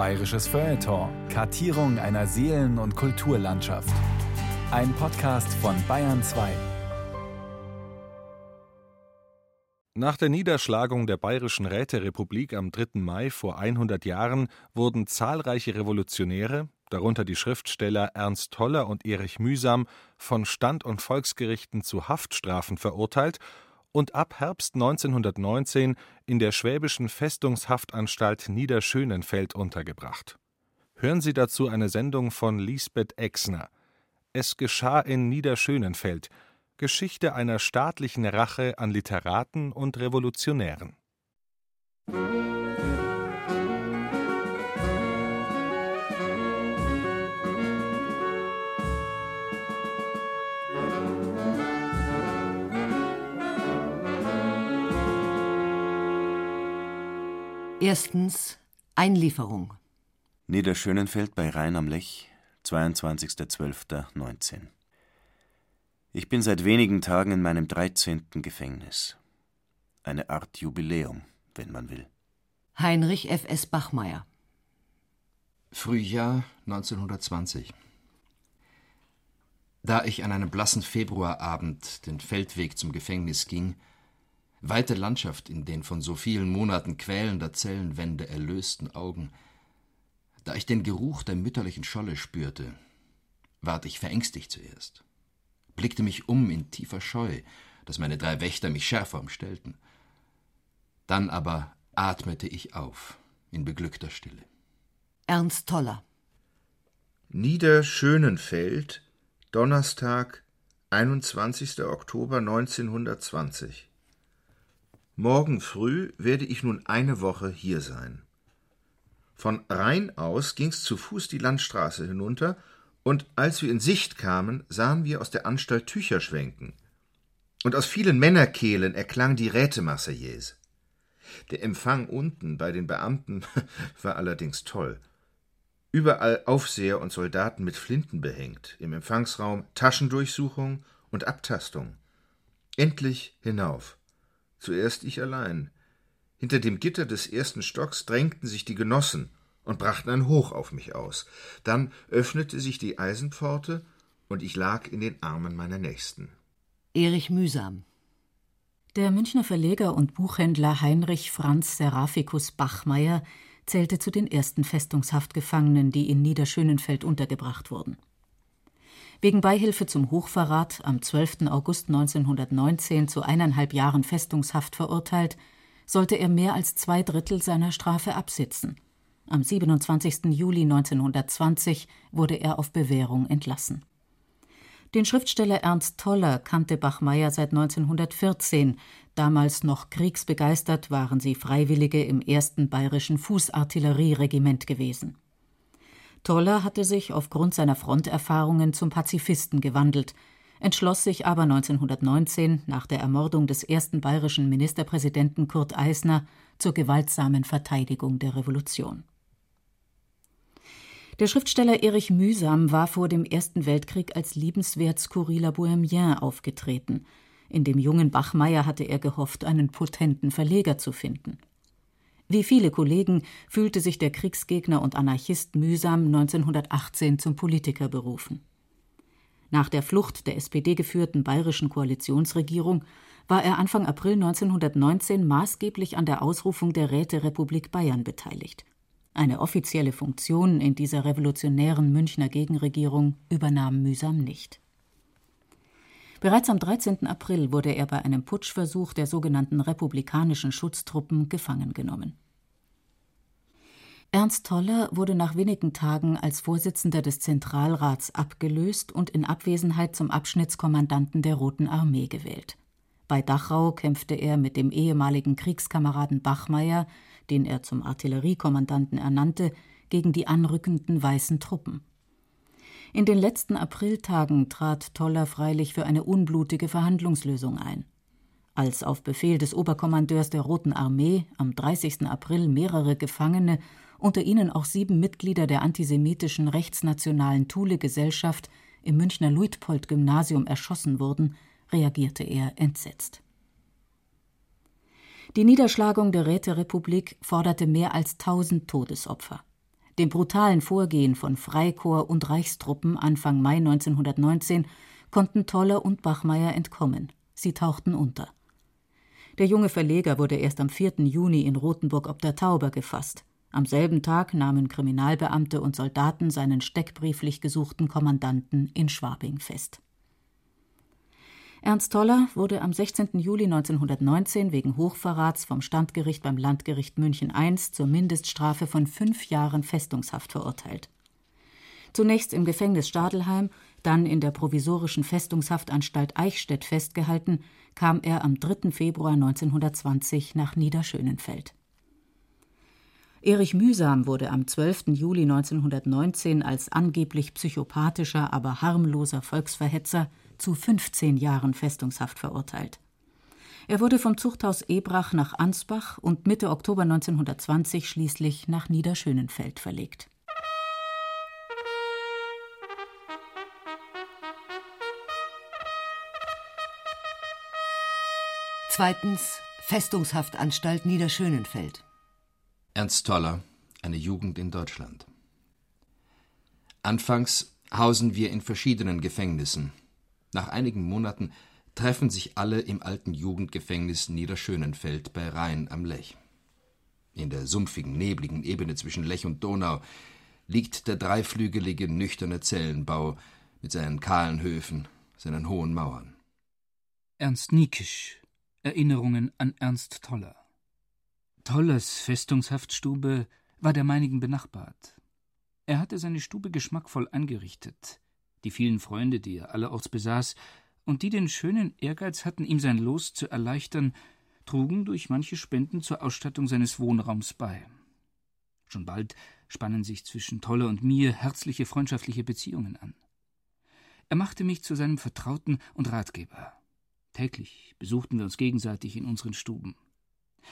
Bayerisches Feuilleton. Kartierung einer Seelen- und Kulturlandschaft. Ein Podcast von Bayern 2. Nach der Niederschlagung der Bayerischen Räterepublik am 3. Mai vor 100 Jahren wurden zahlreiche Revolutionäre, darunter die Schriftsteller Ernst Toller und Erich Mühsam, von Stand- und Volksgerichten zu Haftstrafen verurteilt und ab Herbst 1919 in der schwäbischen Festungshaftanstalt Niederschönenfeld untergebracht. Hören Sie dazu eine Sendung von Lisbeth Exner. Es geschah in Niederschönenfeld. Geschichte einer staatlichen Rache an Literaten und Revolutionären. Erstens Einlieferung. Niederschönenfeld bei Rhein am Lech, 22.12.19. Ich bin seit wenigen Tagen in meinem 13. Gefängnis. Eine Art Jubiläum, wenn man will. Heinrich F. S. Bachmeier. Frühjahr 1920. Da ich an einem blassen Februarabend den Feldweg zum Gefängnis ging, weite Landschaft in den von so vielen Monaten quälender Zellenwände erlösten Augen, da ich den Geruch der mütterlichen Scholle spürte, ward ich verängstigt zuerst, blickte mich um in tiefer Scheu, dass meine drei Wächter mich schärfer umstellten. Dann aber atmete ich auf in beglückter Stille. Ernst Toller. Niederschönenfeld, Donnerstag, 21. Oktober 1920. Morgen früh werde ich nun eine Woche hier sein. Von Rhein aus ging's zu Fuß die Landstraße hinunter, und als wir in Sicht kamen, sahen wir aus der Anstalt Tücher schwenken. Und aus vielen Männerkehlen erklang die Rätemarseillaise. Der Empfang unten bei den Beamten war allerdings toll. Überall Aufseher und Soldaten mit Flinten behängt, im Empfangsraum Taschendurchsuchung und Abtastung. Endlich hinauf. Zuerst ich allein. Hinter dem Gitter des ersten Stocks drängten sich die Genossen und brachten ein Hoch auf mich aus. Dann öffnete sich die Eisenpforte und ich lag in den Armen meiner Nächsten. Erich Mühsam. Der Münchner Verleger und Buchhändler Heinrich Franz Seraphicus Bachmeier zählte zu den ersten Festungshaftgefangenen, die in Niederschönenfeld untergebracht wurden. Wegen Beihilfe zum Hochverrat am 12. August 1919 zu eineinhalb Jahren Festungshaft verurteilt, sollte er mehr als zwei Drittel seiner Strafe absitzen. Am 27. Juli 1920 wurde er auf Bewährung entlassen. Den Schriftsteller Ernst Toller kannte Bachmeier seit 1914. Damals noch kriegsbegeistert waren sie Freiwillige im ersten bayerischen Fußartillerieregiment gewesen. Toller hatte sich aufgrund seiner Fronterfahrungen zum Pazifisten gewandelt, entschloss sich aber 1919 nach der Ermordung des ersten bayerischen Ministerpräsidenten Kurt Eisner zur gewaltsamen Verteidigung der Revolution. Der Schriftsteller Erich Mühsam war vor dem Ersten Weltkrieg als liebenswert skurriler Bohemien aufgetreten. In dem jungen Bachmeier hatte er gehofft, einen potenten Verleger zu finden. Wie viele Kollegen fühlte sich der Kriegsgegner und Anarchist mühsam 1918 zum Politiker berufen. Nach der Flucht der SPD geführten bayerischen Koalitionsregierung war er Anfang April 1919 maßgeblich an der Ausrufung der Räterepublik Bayern beteiligt. Eine offizielle Funktion in dieser revolutionären Münchner Gegenregierung übernahm Mühsam nicht. Bereits am 13. April wurde er bei einem Putschversuch der sogenannten republikanischen Schutztruppen gefangen genommen. Ernst Toller wurde nach wenigen Tagen als Vorsitzender des Zentralrats abgelöst und in Abwesenheit zum Abschnittskommandanten der Roten Armee gewählt. Bei Dachau kämpfte er mit dem ehemaligen Kriegskameraden Bachmeier, den er zum Artilleriekommandanten ernannte, gegen die anrückenden weißen Truppen. In den letzten Apriltagen trat Toller freilich für eine unblutige Verhandlungslösung ein. Als auf Befehl des Oberkommandeurs der Roten Armee am 30. April mehrere Gefangene unter ihnen auch sieben Mitglieder der antisemitischen rechtsnationalen Thule-Gesellschaft im Münchner Luitpold-Gymnasium erschossen wurden, reagierte er entsetzt. Die Niederschlagung der Räterepublik forderte mehr als tausend Todesopfer. dem brutalen Vorgehen von Freikorps und Reichstruppen Anfang Mai 1919 konnten Toller und Bachmeier entkommen. Sie tauchten unter. Der junge Verleger wurde erst am 4. Juni in Rothenburg ob der Tauber gefasst. Am selben Tag nahmen Kriminalbeamte und Soldaten seinen steckbrieflich gesuchten Kommandanten in Schwabing fest. Ernst Toller wurde am 16. Juli 1919 wegen Hochverrats vom Standgericht beim Landgericht München I zur Mindeststrafe von fünf Jahren Festungshaft verurteilt. Zunächst im Gefängnis Stadelheim, dann in der provisorischen Festungshaftanstalt Eichstätt festgehalten, kam er am 3. Februar 1920 nach Niederschönenfeld. Erich Mühsam wurde am 12. Juli 1919 als angeblich psychopathischer, aber harmloser Volksverhetzer zu 15 Jahren Festungshaft verurteilt. Er wurde vom Zuchthaus Ebrach nach Ansbach und Mitte Oktober 1920 schließlich nach Niederschönenfeld verlegt. Zweitens Festungshaftanstalt Niederschönenfeld. Ernst Toller, eine Jugend in Deutschland. Anfangs hausen wir in verschiedenen Gefängnissen. Nach einigen Monaten treffen sich alle im alten Jugendgefängnis Niederschönenfeld bei Rhein am Lech. In der sumpfigen, nebligen Ebene zwischen Lech und Donau liegt der dreiflügelige, nüchterne Zellenbau mit seinen kahlen Höfen, seinen hohen Mauern. Ernst Niekisch Erinnerungen an Ernst Toller Tollers Festungshaftstube war der meinigen benachbart. Er hatte seine Stube geschmackvoll eingerichtet. Die vielen Freunde, die er allerorts besaß, und die den schönen Ehrgeiz hatten, ihm sein Los zu erleichtern, trugen durch manche Spenden zur Ausstattung seines Wohnraums bei. Schon bald spannen sich zwischen Toller und mir herzliche freundschaftliche Beziehungen an. Er machte mich zu seinem Vertrauten und Ratgeber. Täglich besuchten wir uns gegenseitig in unseren Stuben.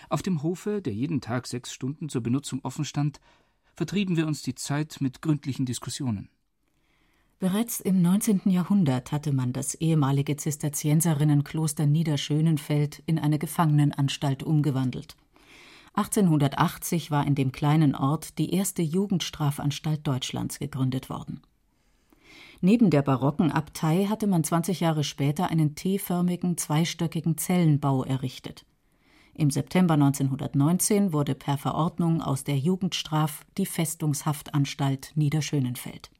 Auf dem Hofe, der jeden Tag sechs Stunden zur Benutzung offen stand, vertrieben wir uns die Zeit mit gründlichen Diskussionen. Bereits im 19. Jahrhundert hatte man das ehemalige Zisterzienserinnenkloster Niederschönenfeld in eine Gefangenenanstalt umgewandelt. 1880 war in dem kleinen Ort die erste Jugendstrafanstalt Deutschlands gegründet worden. Neben der barocken Abtei hatte man 20 Jahre später einen T-förmigen, zweistöckigen Zellenbau errichtet. Im September 1919 wurde per Verordnung aus der Jugendstraf die Festungshaftanstalt Niederschönenfeld.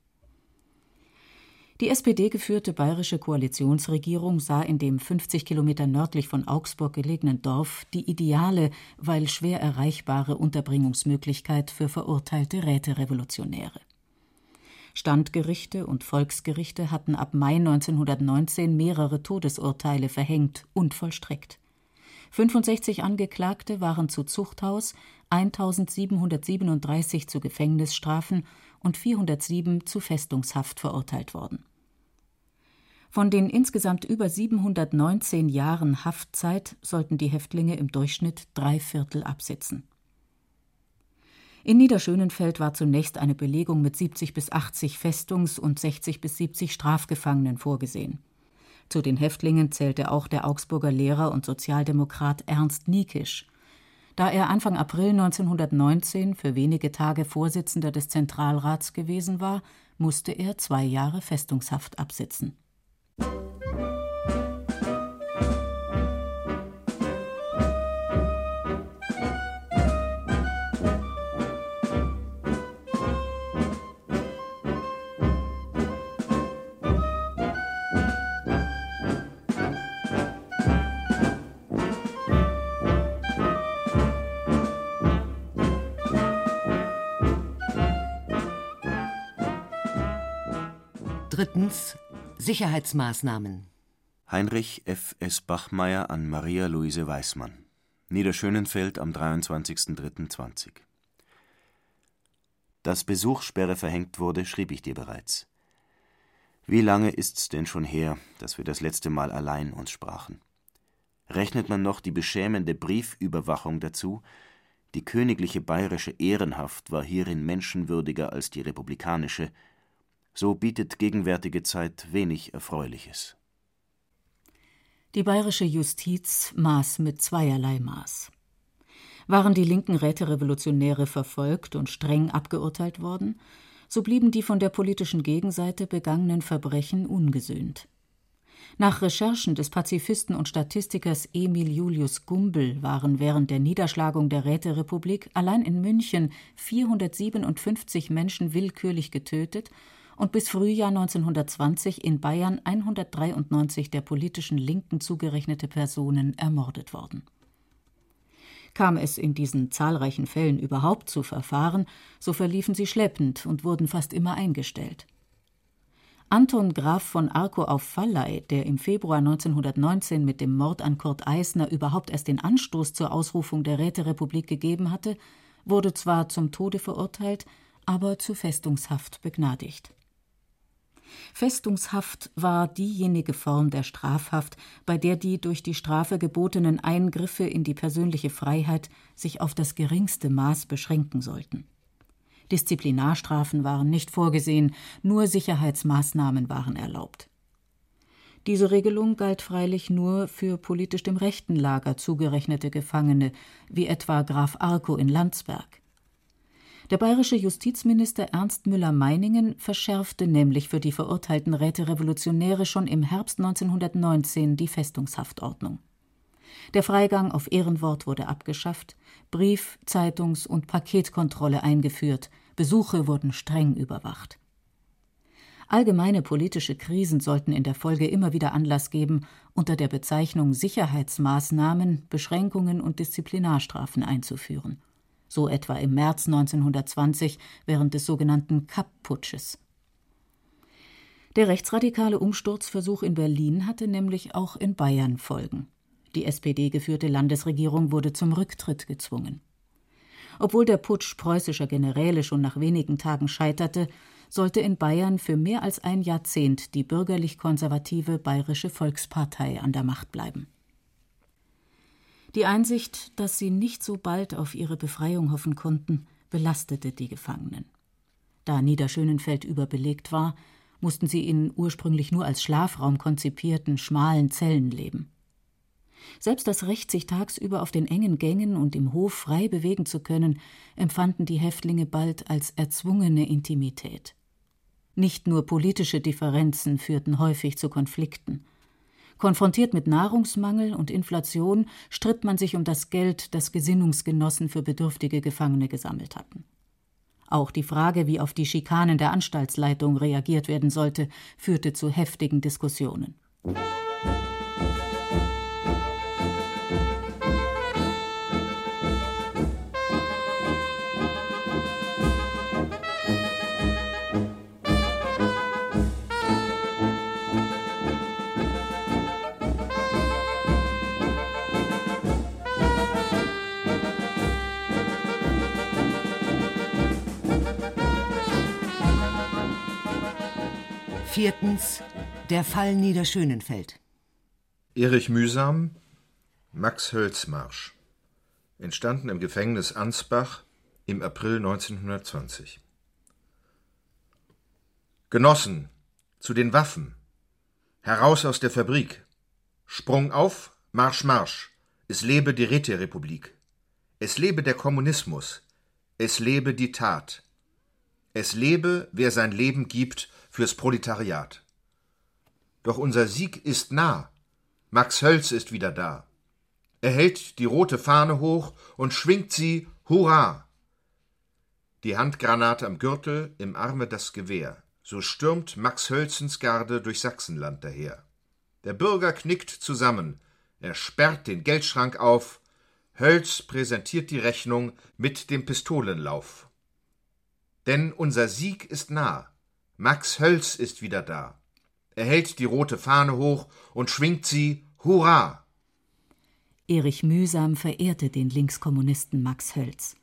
Die SPD-geführte bayerische Koalitionsregierung sah in dem 50 Kilometer nördlich von Augsburg gelegenen Dorf die ideale, weil schwer erreichbare Unterbringungsmöglichkeit für verurteilte Räterevolutionäre. Standgerichte und Volksgerichte hatten ab Mai 1919 mehrere Todesurteile verhängt und vollstreckt. 65 Angeklagte waren zu Zuchthaus, 1737 zu Gefängnisstrafen und 407 zu Festungshaft verurteilt worden. Von den insgesamt über 719 Jahren Haftzeit sollten die Häftlinge im Durchschnitt drei Viertel absitzen. In Niederschönenfeld war zunächst eine Belegung mit 70 bis 80 Festungs- und 60 bis 70 Strafgefangenen vorgesehen. Zu den Häftlingen zählte auch der Augsburger Lehrer und Sozialdemokrat Ernst Niekisch. Da er Anfang April 1919 für wenige Tage Vorsitzender des Zentralrats gewesen war, musste er zwei Jahre Festungshaft absitzen. Drittens Sicherheitsmaßnahmen. Heinrich F. S. Bachmeier an Maria Luise Weismann. Niederschönenfeld am 23.03.20. Dass Besuchssperre verhängt wurde, schrieb ich dir bereits. Wie lange ist's denn schon her, dass wir das letzte Mal allein uns sprachen? Rechnet man noch die beschämende Briefüberwachung dazu? Die königliche bayerische Ehrenhaft war hierin menschenwürdiger als die republikanische, so bietet gegenwärtige Zeit wenig Erfreuliches. Die bayerische Justiz maß mit zweierlei Maß. Waren die linken Räterevolutionäre verfolgt und streng abgeurteilt worden, so blieben die von der politischen Gegenseite begangenen Verbrechen ungesühnt. Nach Recherchen des Pazifisten und Statistikers Emil Julius Gumbel waren während der Niederschlagung der Räterepublik allein in München 457 Menschen willkürlich getötet und bis Frühjahr 1920 in Bayern 193 der politischen Linken zugerechnete Personen ermordet worden. Kam es in diesen zahlreichen Fällen überhaupt zu Verfahren, so verliefen sie schleppend und wurden fast immer eingestellt. Anton Graf von Arco auf Valley, der im Februar 1919 mit dem Mord an Kurt Eisner überhaupt erst den Anstoß zur Ausrufung der Räterepublik gegeben hatte, wurde zwar zum Tode verurteilt, aber zu Festungshaft begnadigt. Festungshaft war diejenige Form der Strafhaft, bei der die durch die Strafe gebotenen Eingriffe in die persönliche Freiheit sich auf das geringste Maß beschränken sollten. Disziplinarstrafen waren nicht vorgesehen, nur Sicherheitsmaßnahmen waren erlaubt. Diese Regelung galt freilich nur für politisch dem rechten Lager zugerechnete Gefangene, wie etwa Graf Arco in Landsberg. Der bayerische Justizminister Ernst Müller-Meiningen verschärfte nämlich für die verurteilten Räterevolutionäre schon im Herbst 1919 die Festungshaftordnung. Der Freigang auf Ehrenwort wurde abgeschafft, Brief-, Zeitungs- und Paketkontrolle eingeführt, Besuche wurden streng überwacht. Allgemeine politische Krisen sollten in der Folge immer wieder Anlass geben, unter der Bezeichnung Sicherheitsmaßnahmen Beschränkungen und Disziplinarstrafen einzuführen. So etwa im März 1920 während des sogenannten Kapp-Putsches. Der rechtsradikale Umsturzversuch in Berlin hatte nämlich auch in Bayern Folgen. Die SPD-geführte Landesregierung wurde zum Rücktritt gezwungen. Obwohl der Putsch preußischer Generäle schon nach wenigen Tagen scheiterte, sollte in Bayern für mehr als ein Jahrzehnt die bürgerlich-konservative Bayerische Volkspartei an der Macht bleiben. Die Einsicht, dass sie nicht so bald auf ihre Befreiung hoffen konnten, belastete die Gefangenen. Da Niederschönenfeld überbelegt war, mussten sie in ursprünglich nur als Schlafraum konzipierten, schmalen Zellen leben. Selbst das Recht, sich tagsüber auf den engen Gängen und im Hof frei bewegen zu können, empfanden die Häftlinge bald als erzwungene Intimität. Nicht nur politische Differenzen führten häufig zu Konflikten. Konfrontiert mit Nahrungsmangel und Inflation stritt man sich um das Geld, das Gesinnungsgenossen für bedürftige Gefangene gesammelt hatten. Auch die Frage, wie auf die Schikanen der Anstaltsleitung reagiert werden sollte, führte zu heftigen Diskussionen. Viertens. Der Fall Niederschönenfeld. Erich Mühsam, Max Hölzmarsch. Entstanden im Gefängnis Ansbach im April 1920. Genossen, zu den Waffen. Heraus aus der Fabrik. Sprung auf, Marsch, Marsch. Es lebe die Räterepublik. Es lebe der Kommunismus. Es lebe die Tat. Es lebe, wer sein Leben gibt fürs Proletariat. Doch unser Sieg ist nah. Max Hölz ist wieder da. Er hält die rote Fahne hoch und schwingt sie Hurra! Die Handgranate am Gürtel, im Arme das Gewehr. So stürmt Max Hölzens Garde durch Sachsenland daher. Der Bürger knickt zusammen. Er sperrt den Geldschrank auf. Hölz präsentiert die Rechnung mit dem Pistolenlauf. Denn unser Sieg ist nah. Max Hölz ist wieder da. Er hält die rote Fahne hoch und schwingt sie Hurra! Erich Mühsam verehrte den Linkskommunisten Max Hölz.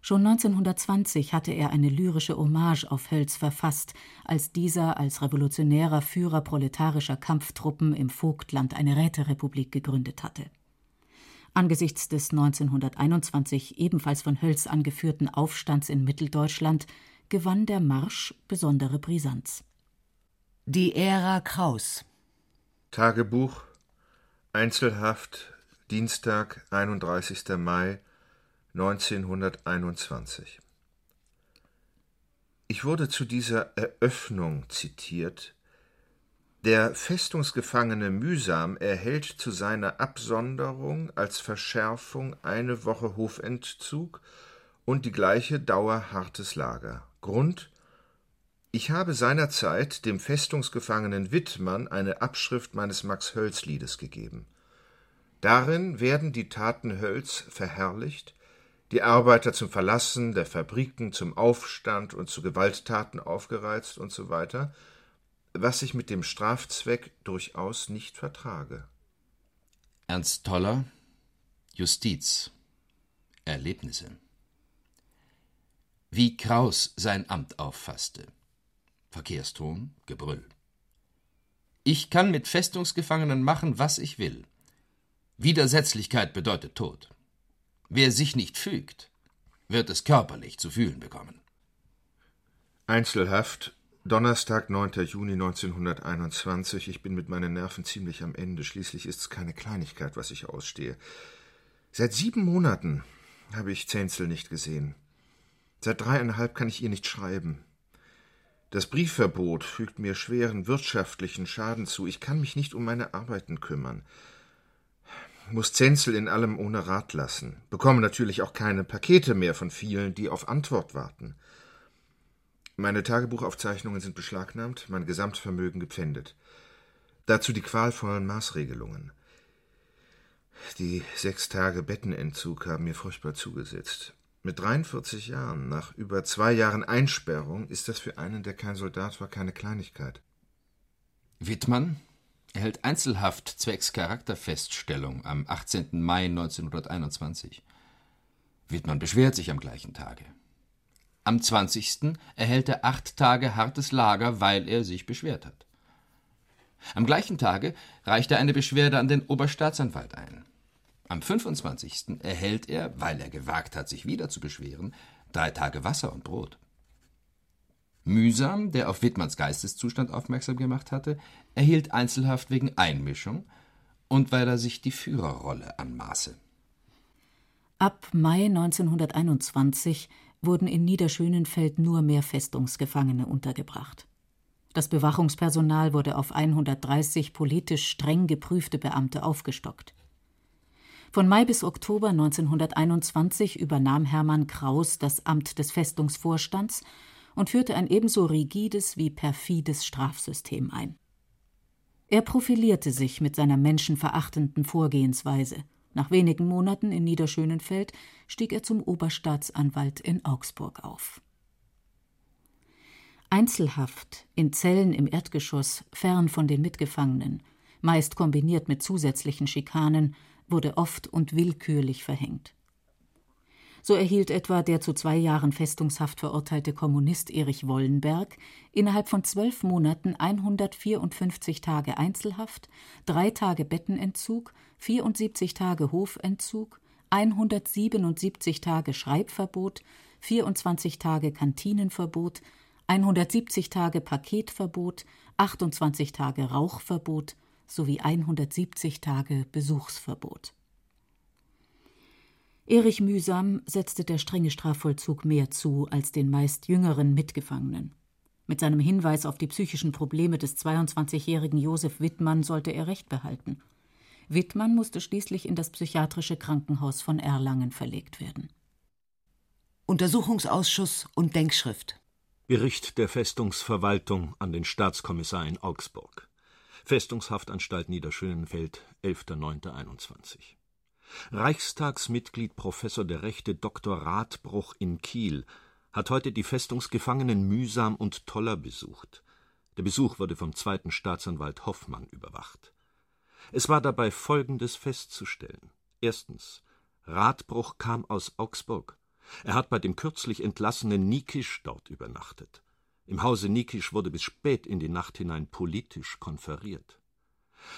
Schon 1920 hatte er eine lyrische Hommage auf Hölz verfasst, als dieser als revolutionärer Führer proletarischer Kampftruppen im Vogtland eine Räterepublik gegründet hatte. Angesichts des 1921 ebenfalls von Hölz angeführten Aufstands in Mitteldeutschland gewann der Marsch besondere Brisanz. Die Ära Kraus. Tagebuch Einzelhaft Dienstag, 31. Mai 1921. Ich wurde zu dieser Eröffnung zitiert. Der Festungsgefangene Mühsam erhält zu seiner Absonderung als Verschärfung eine Woche Hofentzug und die gleiche Dauer hartes Lager. Grund ich habe seinerzeit dem Festungsgefangenen Wittmann eine Abschrift meines Max-Hölz-Liedes gegeben. Darin werden die Taten Hölz verherrlicht, die Arbeiter zum Verlassen der Fabriken, zum Aufstand und zu Gewalttaten aufgereizt und so weiter, was ich mit dem Strafzweck durchaus nicht vertrage. Ernst Toller, Justiz, Erlebnisse. Wie Kraus sein Amt auffasste. Verkehrston, Gebrüll. Ich kann mit Festungsgefangenen machen, was ich will. Widersetzlichkeit bedeutet Tod. Wer sich nicht fügt, wird es körperlich zu fühlen bekommen. Einzelhaft, Donnerstag, 9. Juni 1921. Ich bin mit meinen Nerven ziemlich am Ende. Schließlich ist es keine Kleinigkeit, was ich ausstehe. Seit sieben Monaten habe ich Zenzel nicht gesehen. Seit dreieinhalb kann ich ihr nicht schreiben. Das Briefverbot fügt mir schweren wirtschaftlichen Schaden zu. Ich kann mich nicht um meine Arbeiten kümmern. Muss Zenzel in allem ohne Rat lassen. Bekomme natürlich auch keine Pakete mehr von vielen, die auf Antwort warten. Meine Tagebuchaufzeichnungen sind beschlagnahmt, mein Gesamtvermögen gepfändet. Dazu die qualvollen Maßregelungen. Die sechs Tage Bettenentzug haben mir furchtbar zugesetzt. Mit 43 Jahren, nach über zwei Jahren Einsperrung, ist das für einen, der kein Soldat war, keine Kleinigkeit. Wittmann erhält Einzelhaft zwecks Charakterfeststellung am 18. Mai 1921. Wittmann beschwert sich am gleichen Tage. Am 20. erhält er acht Tage hartes Lager, weil er sich beschwert hat. Am gleichen Tage reicht er eine Beschwerde an den Oberstaatsanwalt ein. Am 25. erhält er, weil er gewagt hat, sich wieder zu beschweren, drei Tage Wasser und Brot. Mühsam, der auf Wittmanns Geisteszustand aufmerksam gemacht hatte, erhielt Einzelhaft wegen Einmischung und weil er sich die Führerrolle anmaße. Ab Mai 1921 wurden in Niederschönenfeld nur mehr Festungsgefangene untergebracht. Das Bewachungspersonal wurde auf 130 politisch streng geprüfte Beamte aufgestockt. Von Mai bis Oktober 1921 übernahm Hermann Kraus das Amt des Festungsvorstands und führte ein ebenso rigides wie perfides Strafsystem ein. Er profilierte sich mit seiner menschenverachtenden Vorgehensweise. Nach wenigen Monaten in Niederschönenfeld stieg er zum Oberstaatsanwalt in Augsburg auf. Einzelhaft in Zellen im Erdgeschoss, fern von den Mitgefangenen, meist kombiniert mit zusätzlichen Schikanen, wurde oft und willkürlich verhängt. So erhielt etwa der zu zwei Jahren Festungshaft verurteilte Kommunist Erich Wollenberg innerhalb von zwölf Monaten 154 Tage Einzelhaft, drei Tage Bettenentzug, 74 Tage Hofentzug, 177 Tage Schreibverbot, 24 Tage Kantinenverbot, 170 Tage Paketverbot, 28 Tage Rauchverbot, sowie 170 Tage Besuchsverbot. Erich Mühsam setzte der strenge Strafvollzug mehr zu als den meist jüngeren Mitgefangenen. Mit seinem Hinweis auf die psychischen Probleme des 22-jährigen Josef Wittmann sollte er Recht behalten. Wittmann musste schließlich in das psychiatrische Krankenhaus von Erlangen verlegt werden. Untersuchungsausschuss und Denkschrift. Bericht der Festungsverwaltung an den Staatskommissar in Augsburg. Festungshaftanstalt Niederschönenfeld, 11.09.21. Reichstagsmitglied Professor der Rechte Dr. Radbruch in Kiel hat heute die Festungsgefangenen mühsam und Toller besucht. Der Besuch wurde vom zweiten Staatsanwalt Hoffmann überwacht. Es war dabei Folgendes festzustellen. Erstens. Radbruch kam aus Augsburg. Er hat bei dem kürzlich entlassenen Nikisch dort übernachtet. Im Hause Nikisch wurde bis spät in die Nacht hinein politisch konferiert.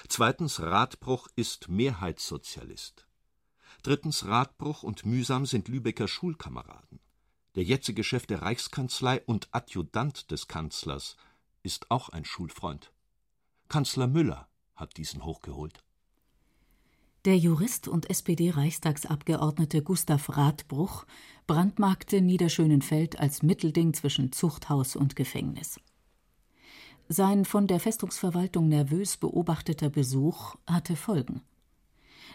Zweitens, Radbruch ist Mehrheitssozialist. Drittens, Radbruch und Mühsam sind Lübecker Schulkameraden. Der jetzige Chef der Reichskanzlei und Adjutant des Kanzlers ist auch ein Schulfreund. Kanzler Müller hat diesen hochgeholt. Der Jurist und SPD-Reichstagsabgeordnete Gustav Radbruch brandmarkte Niederschönenfeld als Mittelding zwischen Zuchthaus und Gefängnis. Sein von der Festungsverwaltung nervös beobachteter Besuch hatte Folgen.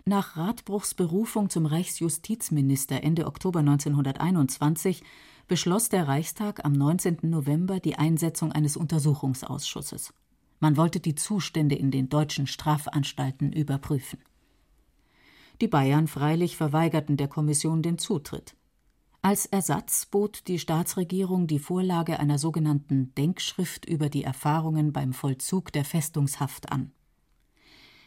Nach Radbruchs Berufung zum Reichsjustizminister Ende Oktober 1921 beschloss der Reichstag am 19. November die Einsetzung eines Untersuchungsausschusses. Man wollte die Zustände in den deutschen Strafanstalten überprüfen. Die Bayern freilich verweigerten der Kommission den Zutritt. Als Ersatz bot die Staatsregierung die Vorlage einer sogenannten Denkschrift über die Erfahrungen beim Vollzug der Festungshaft an.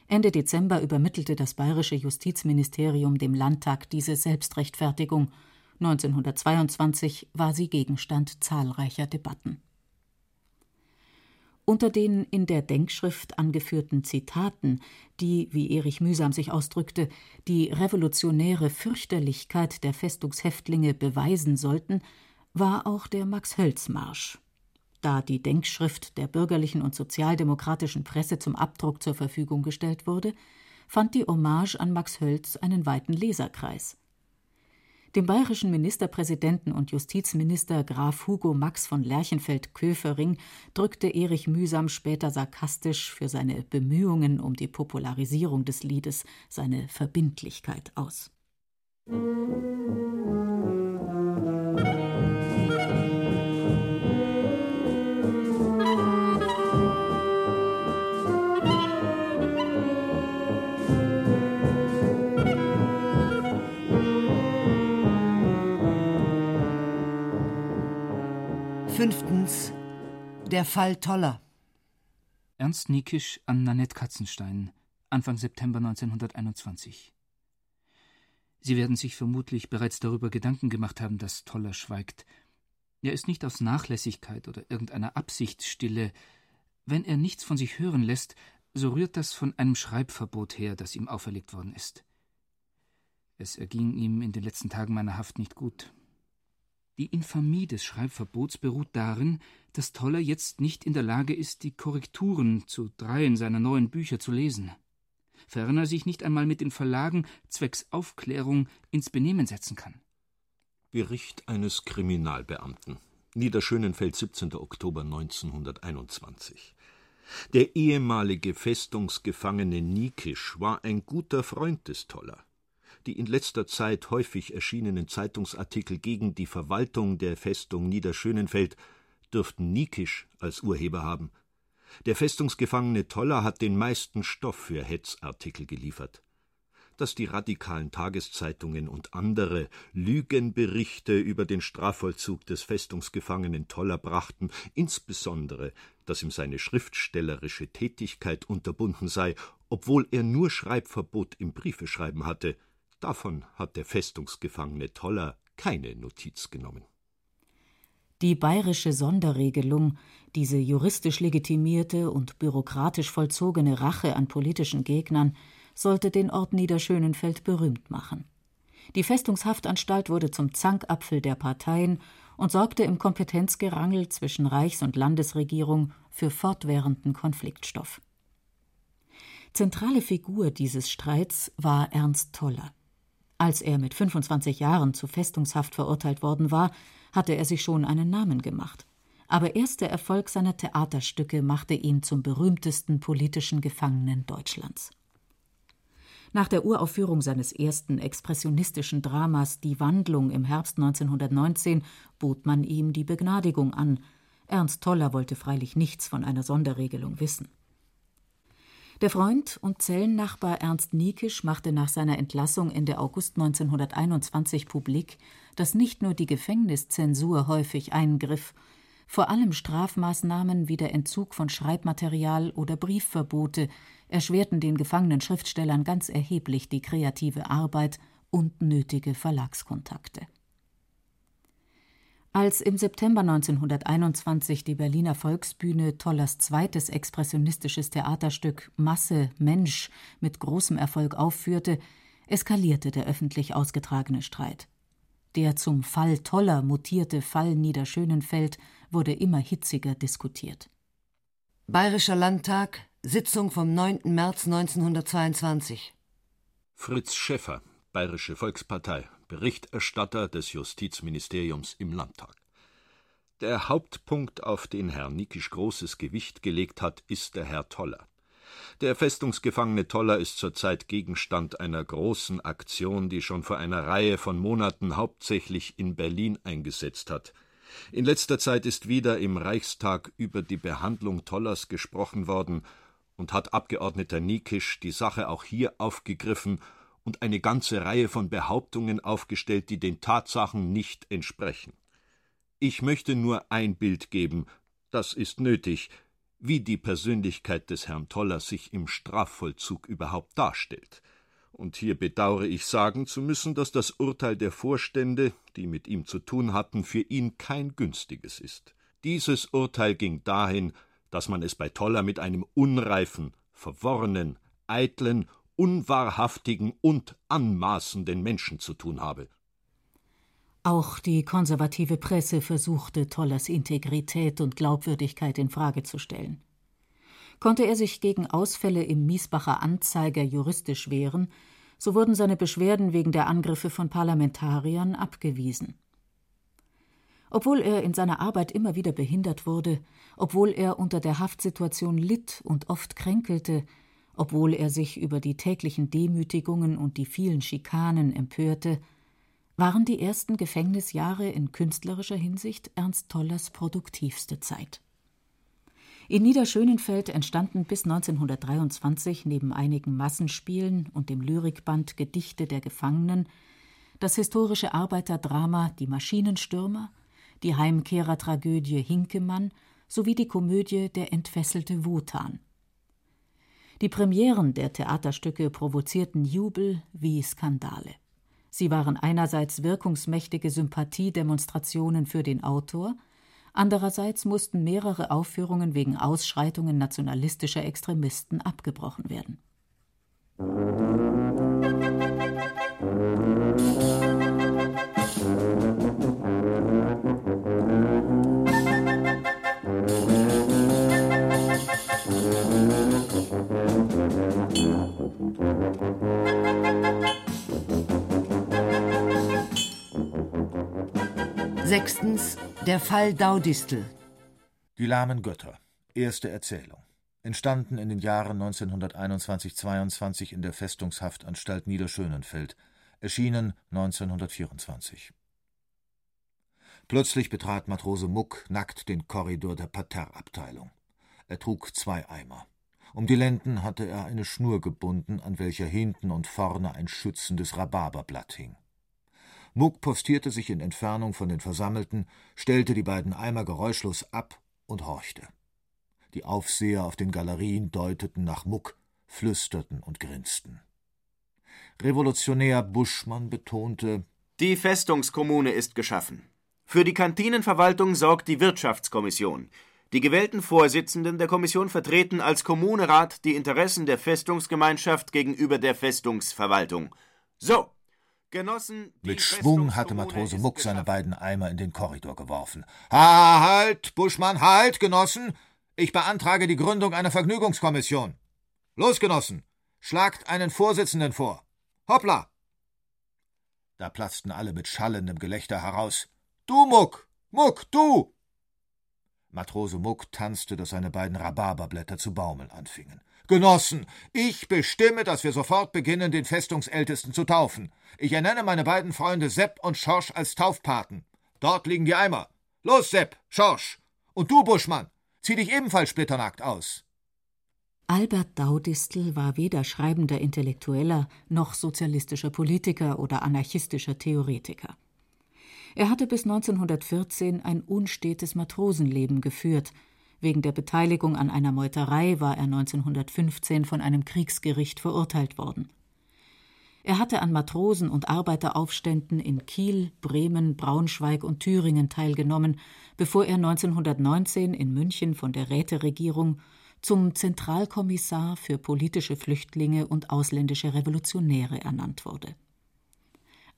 Ende Dezember übermittelte das bayerische Justizministerium dem Landtag diese Selbstrechtfertigung. 1922 war sie Gegenstand zahlreicher Debatten. Unter den in der Denkschrift angeführten Zitaten, die, wie Erich Mühsam sich ausdrückte, die revolutionäre Fürchterlichkeit der Festungshäftlinge beweisen sollten, war auch der Max-Hölz-Marsch. Da die Denkschrift der bürgerlichen und sozialdemokratischen Presse zum Abdruck zur Verfügung gestellt wurde, fand die Hommage an Max Hölz einen weiten Leserkreis. Dem bayerischen Ministerpräsidenten und Justizminister Graf Hugo Max von Lerchenfeld-Köfering drückte Erich Mühsam später sarkastisch für seine Bemühungen um die Popularisierung des Liedes seine Verbindlichkeit aus. Musik Der Fall Toller. Ernst Niekisch an Nanette Katzenstein, Anfang September 1921. Sie werden sich vermutlich bereits darüber Gedanken gemacht haben, dass Toller schweigt. Er ist nicht aus Nachlässigkeit oder irgendeiner Absicht stille. Wenn er nichts von sich hören lässt, so rührt das von einem Schreibverbot her, das ihm auferlegt worden ist. Es erging ihm in den letzten Tagen meiner Haft nicht gut. Die Infamie des Schreibverbots beruht darin, dass Toller jetzt nicht in der Lage ist, die Korrekturen zu dreien seiner neuen Bücher zu lesen. Ferner sich nicht einmal mit den Verlagen zwecks Aufklärung ins Benehmen setzen kann. Bericht eines Kriminalbeamten. Niederschönenfeld, 17. Oktober 1921. Der ehemalige Festungsgefangene Niekisch war ein guter Freund des Toller die in letzter Zeit häufig erschienenen Zeitungsartikel gegen die Verwaltung der Festung Niederschönenfeld dürften Niekisch als Urheber haben. Der Festungsgefangene Toller hat den meisten Stoff für Hetzartikel geliefert. Dass die radikalen Tageszeitungen und andere Lügenberichte über den Strafvollzug des Festungsgefangenen Toller brachten, insbesondere, dass ihm seine schriftstellerische Tätigkeit unterbunden sei, obwohl er nur Schreibverbot im Briefeschreiben hatte, Davon hat der Festungsgefangene Toller keine Notiz genommen. Die bayerische Sonderregelung, diese juristisch legitimierte und bürokratisch vollzogene Rache an politischen Gegnern, sollte den Ort Niederschönenfeld berühmt machen. Die Festungshaftanstalt wurde zum Zankapfel der Parteien und sorgte im Kompetenzgerangel zwischen Reichs- und Landesregierung für fortwährenden Konfliktstoff. Zentrale Figur dieses Streits war Ernst Toller. Als er mit 25 Jahren zu Festungshaft verurteilt worden war, hatte er sich schon einen Namen gemacht. Aber erst der Erfolg seiner Theaterstücke machte ihn zum berühmtesten politischen Gefangenen Deutschlands. Nach der Uraufführung seines ersten expressionistischen Dramas Die Wandlung im Herbst 1919 bot man ihm die Begnadigung an. Ernst Toller wollte freilich nichts von einer Sonderregelung wissen. Der Freund und Zellennachbar Ernst Niekisch machte nach seiner Entlassung Ende August 1921 publik, dass nicht nur die Gefängniszensur häufig eingriff, vor allem Strafmaßnahmen wie der Entzug von Schreibmaterial oder Briefverbote erschwerten den gefangenen Schriftstellern ganz erheblich die kreative Arbeit und nötige Verlagskontakte als im September 1921 die Berliner Volksbühne Tollers zweites expressionistisches Theaterstück Masse Mensch mit großem Erfolg aufführte, eskalierte der öffentlich ausgetragene Streit. Der zum Fall Toller mutierte Fall Niederschönenfeld wurde immer hitziger diskutiert. Bayerischer Landtag, Sitzung vom 9. März 1922. Fritz Schäffer, Bayerische Volkspartei, Berichterstatter des Justizministeriums im Landtag. Der Hauptpunkt, auf den Herr Nikisch großes Gewicht gelegt hat, ist der Herr Toller. Der Festungsgefangene Toller ist zurzeit Gegenstand einer großen Aktion, die schon vor einer Reihe von Monaten hauptsächlich in Berlin eingesetzt hat. In letzter Zeit ist wieder im Reichstag über die Behandlung Tollers gesprochen worden und hat Abgeordneter Nikisch die Sache auch hier aufgegriffen und eine ganze Reihe von Behauptungen aufgestellt, die den Tatsachen nicht entsprechen. Ich möchte nur ein Bild geben, das ist nötig, wie die Persönlichkeit des Herrn Toller sich im Strafvollzug überhaupt darstellt. Und hier bedauere ich sagen zu müssen, dass das Urteil der Vorstände, die mit ihm zu tun hatten, für ihn kein günstiges ist. Dieses Urteil ging dahin, dass man es bei Toller mit einem unreifen, verworrenen, eitlen, unwahrhaftigen und anmaßenden Menschen zu tun habe. Auch die konservative Presse versuchte, Tollers Integrität und Glaubwürdigkeit in Frage zu stellen. Konnte er sich gegen Ausfälle im Miesbacher Anzeiger juristisch wehren, so wurden seine Beschwerden wegen der Angriffe von Parlamentariern abgewiesen. Obwohl er in seiner Arbeit immer wieder behindert wurde, obwohl er unter der Haftsituation litt und oft kränkelte, obwohl er sich über die täglichen Demütigungen und die vielen Schikanen empörte, waren die ersten Gefängnisjahre in künstlerischer Hinsicht Ernst Tollers produktivste Zeit. In Niederschönenfeld entstanden bis 1923 neben einigen Massenspielen und dem Lyrikband Gedichte der Gefangenen das historische Arbeiterdrama Die Maschinenstürmer, die Heimkehrertragödie Hinkemann sowie die Komödie Der entfesselte Wotan. Die Premieren der Theaterstücke provozierten Jubel wie Skandale. Sie waren einerseits wirkungsmächtige Sympathiedemonstrationen für den Autor, andererseits mussten mehrere Aufführungen wegen Ausschreitungen nationalistischer Extremisten abgebrochen werden. Sechstens der Fall Daudistel. Die lahmen Götter. Erste Erzählung. Entstanden in den Jahren 1921-22 in der Festungshaftanstalt Niederschönenfeld. Erschienen 1924. Plötzlich betrat Matrose Muck nackt den Korridor der Parterreabteilung. Er trug zwei Eimer. Um die Lenden hatte er eine Schnur gebunden, an welcher hinten und vorne ein schützendes Rhabarberblatt hing. Muck postierte sich in Entfernung von den Versammelten, stellte die beiden Eimer geräuschlos ab und horchte. Die Aufseher auf den Galerien deuteten nach Muck, flüsterten und grinsten. Revolutionär Buschmann betonte Die Festungskommune ist geschaffen. Für die Kantinenverwaltung sorgt die Wirtschaftskommission. Die gewählten Vorsitzenden der Kommission vertreten als Kommunerat die Interessen der Festungsgemeinschaft gegenüber der Festungsverwaltung. So, Genossen, Mit Schwung hatte Matrose Muck seine beiden Eimer in den Korridor geworfen. Ha, halt, Buschmann, halt, Genossen! Ich beantrage die Gründung einer Vergnügungskommission. Los, Genossen, schlagt einen Vorsitzenden vor. Hoppla! Da platzten alle mit schallendem Gelächter heraus. Du, Muck! Muck, du! Matrose Muck tanzte, dass seine beiden Rhabarberblätter zu baumeln anfingen. Genossen, ich bestimme, dass wir sofort beginnen, den Festungsältesten zu taufen. Ich ernenne meine beiden Freunde Sepp und Schorsch als Taufpaten. Dort liegen die Eimer. Los, Sepp, Schorsch. Und du, Buschmann, zieh dich ebenfalls splitternackt aus. Albert Daudistel war weder schreibender Intellektueller noch sozialistischer Politiker oder anarchistischer Theoretiker. Er hatte bis 1914 ein unstetes Matrosenleben geführt, Wegen der Beteiligung an einer Meuterei war er 1915 von einem Kriegsgericht verurteilt worden. Er hatte an Matrosen- und Arbeiteraufständen in Kiel, Bremen, Braunschweig und Thüringen teilgenommen, bevor er 1919 in München von der Räteregierung zum Zentralkommissar für politische Flüchtlinge und ausländische Revolutionäre ernannt wurde.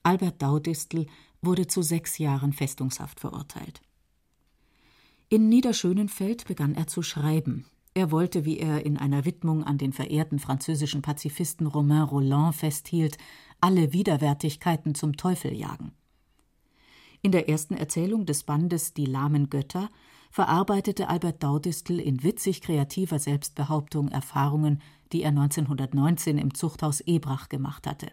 Albert Daudistel wurde zu sechs Jahren Festungshaft verurteilt. In Niederschönenfeld begann er zu schreiben. Er wollte, wie er in einer Widmung an den verehrten französischen Pazifisten Romain Rolland festhielt, alle Widerwärtigkeiten zum Teufel jagen. In der ersten Erzählung des Bandes Die lahmen Götter verarbeitete Albert Daudistel in witzig kreativer Selbstbehauptung Erfahrungen, die er 1919 im Zuchthaus Ebrach gemacht hatte.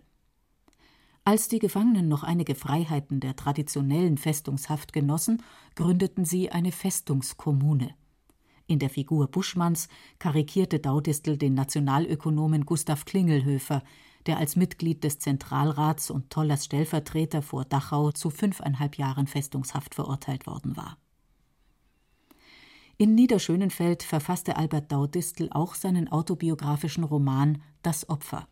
Als die Gefangenen noch einige Freiheiten der traditionellen Festungshaft genossen, gründeten sie eine Festungskommune. In der Figur Buschmanns karikierte Daudistel den Nationalökonomen Gustav Klingelhöfer, der als Mitglied des Zentralrats und Tollers Stellvertreter vor Dachau zu fünfeinhalb Jahren Festungshaft verurteilt worden war. In Niederschönenfeld verfasste Albert Daudistel auch seinen autobiografischen Roman Das Opfer.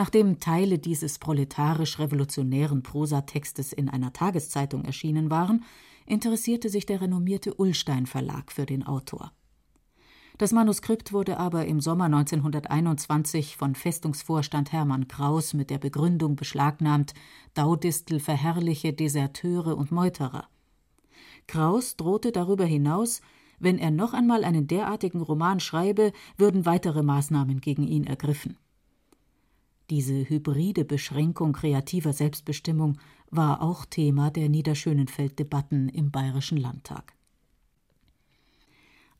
Nachdem Teile dieses proletarisch-revolutionären Prosatextes in einer Tageszeitung erschienen waren, interessierte sich der renommierte Ullstein Verlag für den Autor. Das Manuskript wurde aber im Sommer 1921 von Festungsvorstand Hermann Kraus mit der Begründung beschlagnahmt, Daudistel verherrliche Deserteure und Meuterer. Kraus drohte darüber hinaus, wenn er noch einmal einen derartigen Roman schreibe, würden weitere Maßnahmen gegen ihn ergriffen. Diese hybride Beschränkung kreativer Selbstbestimmung war auch Thema der Niederschönenfeld-Debatten im Bayerischen Landtag.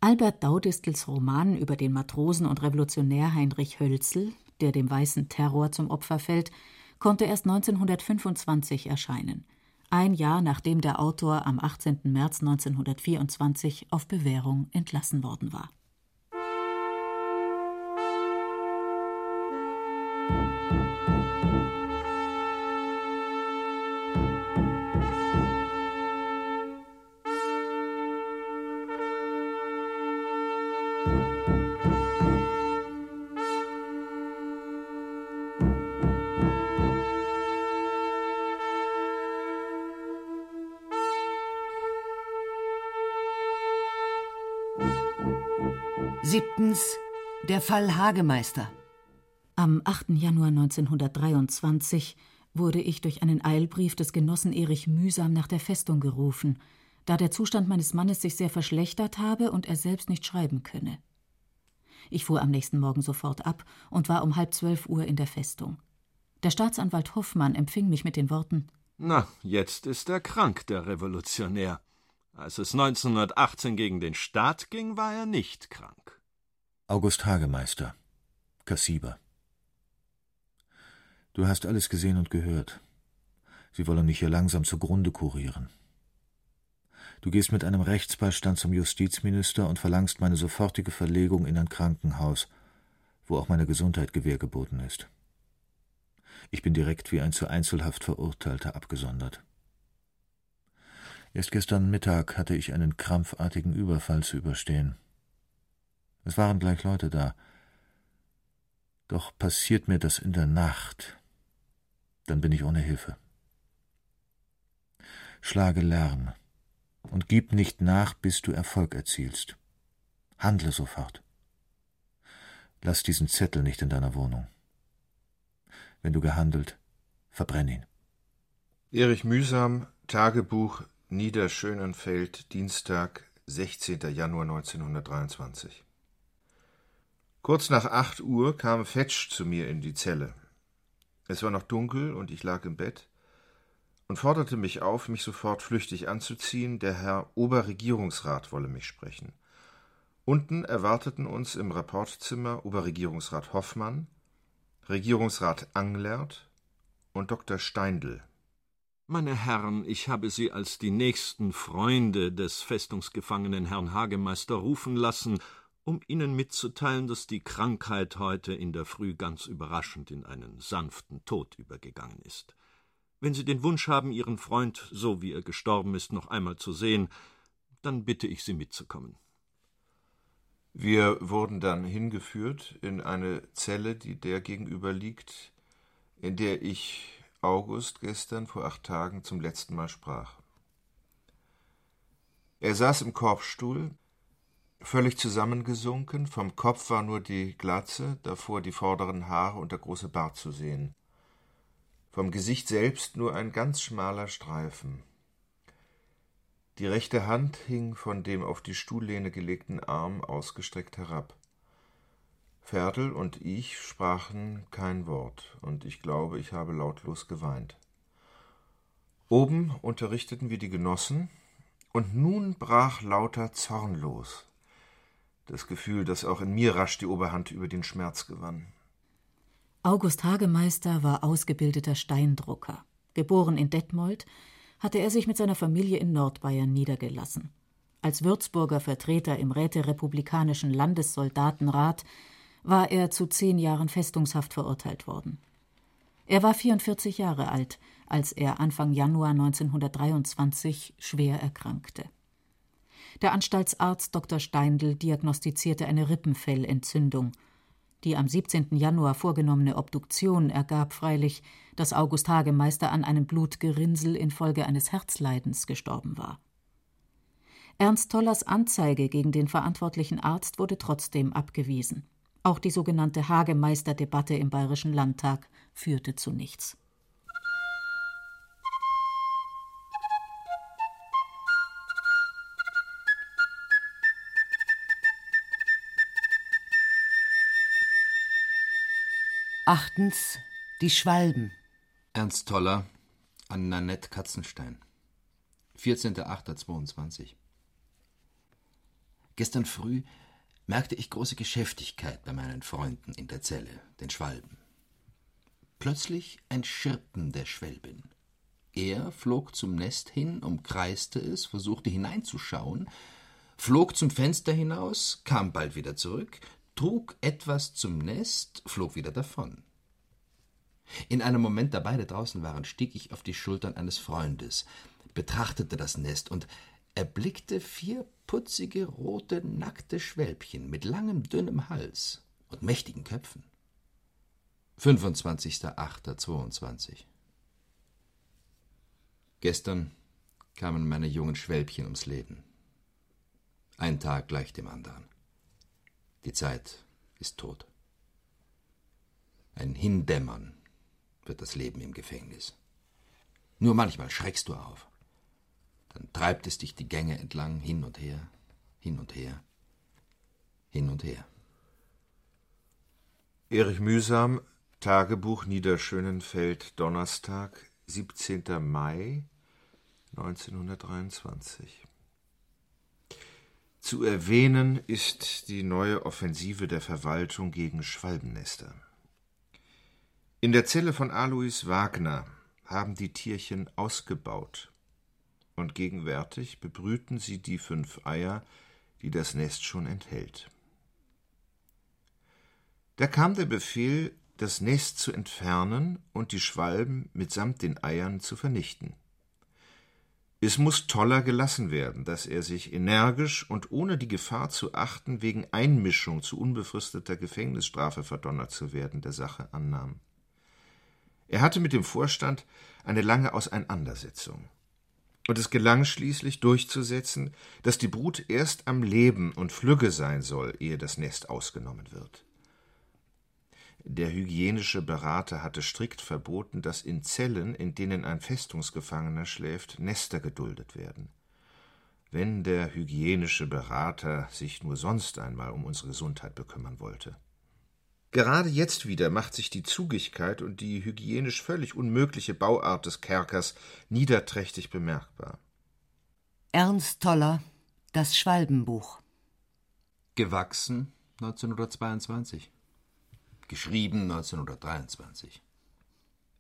Albert Daudistels Roman über den Matrosen und Revolutionär Heinrich Hölzel, der dem weißen Terror zum Opfer fällt, konnte erst 1925 erscheinen, ein Jahr nachdem der Autor am 18. März 1924 auf Bewährung entlassen worden war. Fall Hagemeister. Am 8. Januar 1923 wurde ich durch einen Eilbrief des Genossen Erich mühsam nach der Festung gerufen, da der Zustand meines Mannes sich sehr verschlechtert habe und er selbst nicht schreiben könne. Ich fuhr am nächsten Morgen sofort ab und war um halb zwölf Uhr in der Festung. Der Staatsanwalt Hoffmann empfing mich mit den Worten Na, jetzt ist er krank, der Revolutionär. Als es 1918 gegen den Staat ging, war er nicht krank. August Hagemeister, Kassiber. Du hast alles gesehen und gehört. Sie wollen mich hier langsam zugrunde kurieren. Du gehst mit einem Rechtsbeistand zum Justizminister und verlangst meine sofortige Verlegung in ein Krankenhaus, wo auch meine Gesundheit Gewähr geboten ist. Ich bin direkt wie ein zur Einzelhaft Verurteilter abgesondert. Erst gestern Mittag hatte ich einen krampfartigen Überfall zu überstehen. Es waren gleich Leute da. Doch passiert mir das in der Nacht, dann bin ich ohne Hilfe. Schlage Lärm und gib nicht nach, bis du Erfolg erzielst. Handle sofort. Lass diesen Zettel nicht in deiner Wohnung. Wenn du gehandelt, verbrenn ihn. Erich Mühsam, Tagebuch Niederschönenfeld, Dienstag, 16. Januar 1923. Kurz nach acht Uhr kam Fetsch zu mir in die Zelle. Es war noch dunkel und ich lag im Bett und forderte mich auf, mich sofort flüchtig anzuziehen, der Herr Oberregierungsrat wolle mich sprechen. Unten erwarteten uns im Rapportzimmer Oberregierungsrat Hoffmann, Regierungsrat Anglert und Dr. Steindl. Meine Herren, ich habe Sie als die nächsten Freunde des Festungsgefangenen Herrn Hagemeister rufen lassen um Ihnen mitzuteilen, dass die Krankheit heute in der Früh ganz überraschend in einen sanften Tod übergegangen ist. Wenn Sie den Wunsch haben, Ihren Freund, so wie er gestorben ist, noch einmal zu sehen, dann bitte ich Sie mitzukommen. Wir wurden dann hingeführt in eine Zelle, die der gegenüber liegt, in der ich August gestern vor acht Tagen zum letzten Mal sprach. Er saß im Korbstuhl, Völlig zusammengesunken, vom Kopf war nur die Glatze, davor die vorderen Haare und der große Bart zu sehen. Vom Gesicht selbst nur ein ganz schmaler Streifen. Die rechte Hand hing von dem auf die Stuhllehne gelegten Arm ausgestreckt herab. Ferdl und ich sprachen kein Wort, und ich glaube, ich habe lautlos geweint. Oben unterrichteten wir die Genossen, und nun brach lauter Zorn los. Das Gefühl, dass auch in mir rasch die Oberhand über den Schmerz gewann. August Hagemeister war ausgebildeter Steindrucker. Geboren in Detmold, hatte er sich mit seiner Familie in Nordbayern niedergelassen. Als Würzburger Vertreter im Räterepublikanischen Landessoldatenrat war er zu zehn Jahren Festungshaft verurteilt worden. Er war 44 Jahre alt, als er Anfang Januar 1923 schwer erkrankte. Der Anstaltsarzt Dr. Steindl diagnostizierte eine Rippenfellentzündung. Die am 17. Januar vorgenommene Obduktion ergab freilich, dass August Hagemeister an einem Blutgerinnsel infolge eines Herzleidens gestorben war. Ernst Tollers Anzeige gegen den verantwortlichen Arzt wurde trotzdem abgewiesen. Auch die sogenannte Hagemeister-Debatte im Bayerischen Landtag führte zu nichts. Achtens die Schwalben. Ernst Toller an Nanette Katzenstein. 14.08.22. Gestern früh merkte ich große Geschäftigkeit bei meinen Freunden in der Zelle, den Schwalben. Plötzlich ein Schirpen der Schwälbin. Er flog zum Nest hin, umkreiste es, versuchte hineinzuschauen, flog zum Fenster hinaus, kam bald wieder zurück, trug etwas zum Nest, flog wieder davon. In einem Moment, da beide draußen waren, stieg ich auf die Schultern eines Freundes, betrachtete das Nest und erblickte vier putzige, rote, nackte Schwälbchen mit langem, dünnem Hals und mächtigen Köpfen. 25.08.22 Gestern kamen meine jungen Schwälbchen ums Leben. Ein Tag gleich dem anderen. Die Zeit ist tot. Ein Hindämmern wird das Leben im Gefängnis. Nur manchmal schreckst du auf. Dann treibt es dich die Gänge entlang, hin und her, hin und her, hin und her. Erich Mühsam, Tagebuch Niederschönenfeld, Donnerstag, 17. Mai 1923. Zu erwähnen ist die neue Offensive der Verwaltung gegen Schwalbennester. In der Zelle von Alois Wagner haben die Tierchen ausgebaut, und gegenwärtig bebrüten sie die fünf Eier, die das Nest schon enthält. Da kam der Befehl, das Nest zu entfernen und die Schwalben mitsamt den Eiern zu vernichten. Es muss Toller gelassen werden, dass er sich energisch und ohne die Gefahr zu achten, wegen Einmischung zu unbefristeter Gefängnisstrafe verdonnert zu werden, der Sache annahm. Er hatte mit dem Vorstand eine lange Auseinandersetzung. Und es gelang schließlich durchzusetzen, dass die Brut erst am Leben und Flügge sein soll, ehe das Nest ausgenommen wird. Der hygienische Berater hatte strikt verboten, dass in Zellen, in denen ein Festungsgefangener schläft, Nester geduldet werden. Wenn der hygienische Berater sich nur sonst einmal um unsere Gesundheit bekümmern wollte. Gerade jetzt wieder macht sich die Zugigkeit und die hygienisch völlig unmögliche Bauart des Kerkers niederträchtig bemerkbar. Ernst Toller, das Schwalbenbuch. Gewachsen 1922 geschrieben 1923.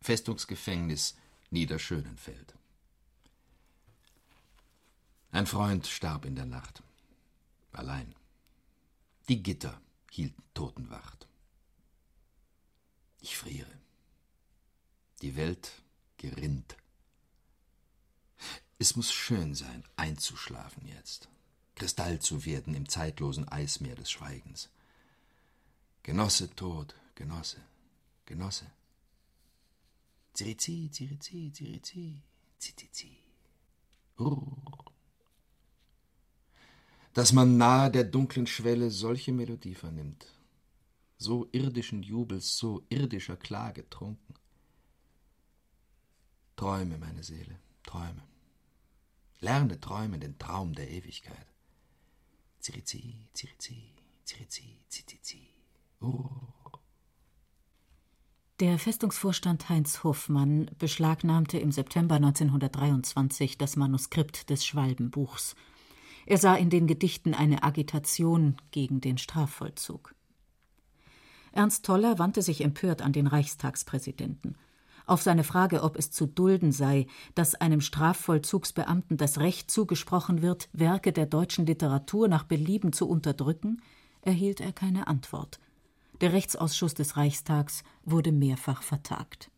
Festungsgefängnis Niederschönenfeld. Ein Freund starb in der Nacht. Allein. Die Gitter hielten Totenwacht. Ich friere. Die Welt gerinnt. Es muss schön sein, einzuschlafen jetzt, Kristall zu werden im zeitlosen Eismeer des Schweigens. Genosse tot, Genosse, Genosse. Zirizi, zirizi, zirizi, zizizi. Dass man nahe der dunklen Schwelle solche Melodie vernimmt, so irdischen Jubels, so irdischer Klage trunken. Träume, meine Seele, träume. Lerne träumen den Traum der Ewigkeit. Zirizi, Zirizi, Zirizi, Zizizi. Oh. Der Festungsvorstand Heinz Hoffmann beschlagnahmte im September 1923 das Manuskript des Schwalbenbuchs. Er sah in den Gedichten eine Agitation gegen den Strafvollzug. Ernst Toller wandte sich empört an den Reichstagspräsidenten. Auf seine Frage, ob es zu dulden sei, dass einem Strafvollzugsbeamten das Recht zugesprochen wird, Werke der deutschen Literatur nach Belieben zu unterdrücken, erhielt er keine Antwort. Der Rechtsausschuss des Reichstags wurde mehrfach vertagt.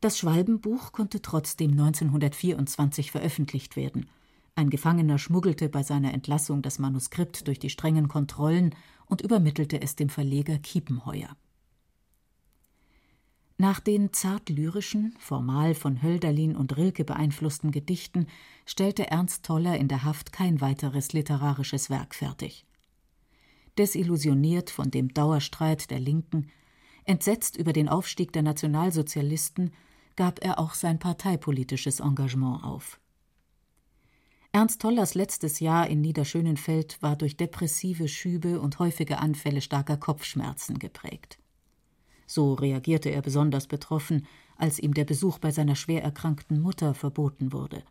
Das Schwalbenbuch konnte trotzdem 1924 veröffentlicht werden. Ein Gefangener schmuggelte bei seiner Entlassung das Manuskript durch die strengen Kontrollen und übermittelte es dem Verleger Kiepenheuer. Nach den zart lyrischen, formal von Hölderlin und Rilke beeinflussten Gedichten stellte Ernst Toller in der Haft kein weiteres literarisches Werk fertig. Desillusioniert von dem Dauerstreit der Linken, entsetzt über den Aufstieg der Nationalsozialisten, gab er auch sein parteipolitisches Engagement auf. Ernst Tollers letztes Jahr in Niederschönenfeld war durch depressive Schübe und häufige Anfälle starker Kopfschmerzen geprägt. So reagierte er besonders betroffen, als ihm der Besuch bei seiner schwer erkrankten Mutter verboten wurde.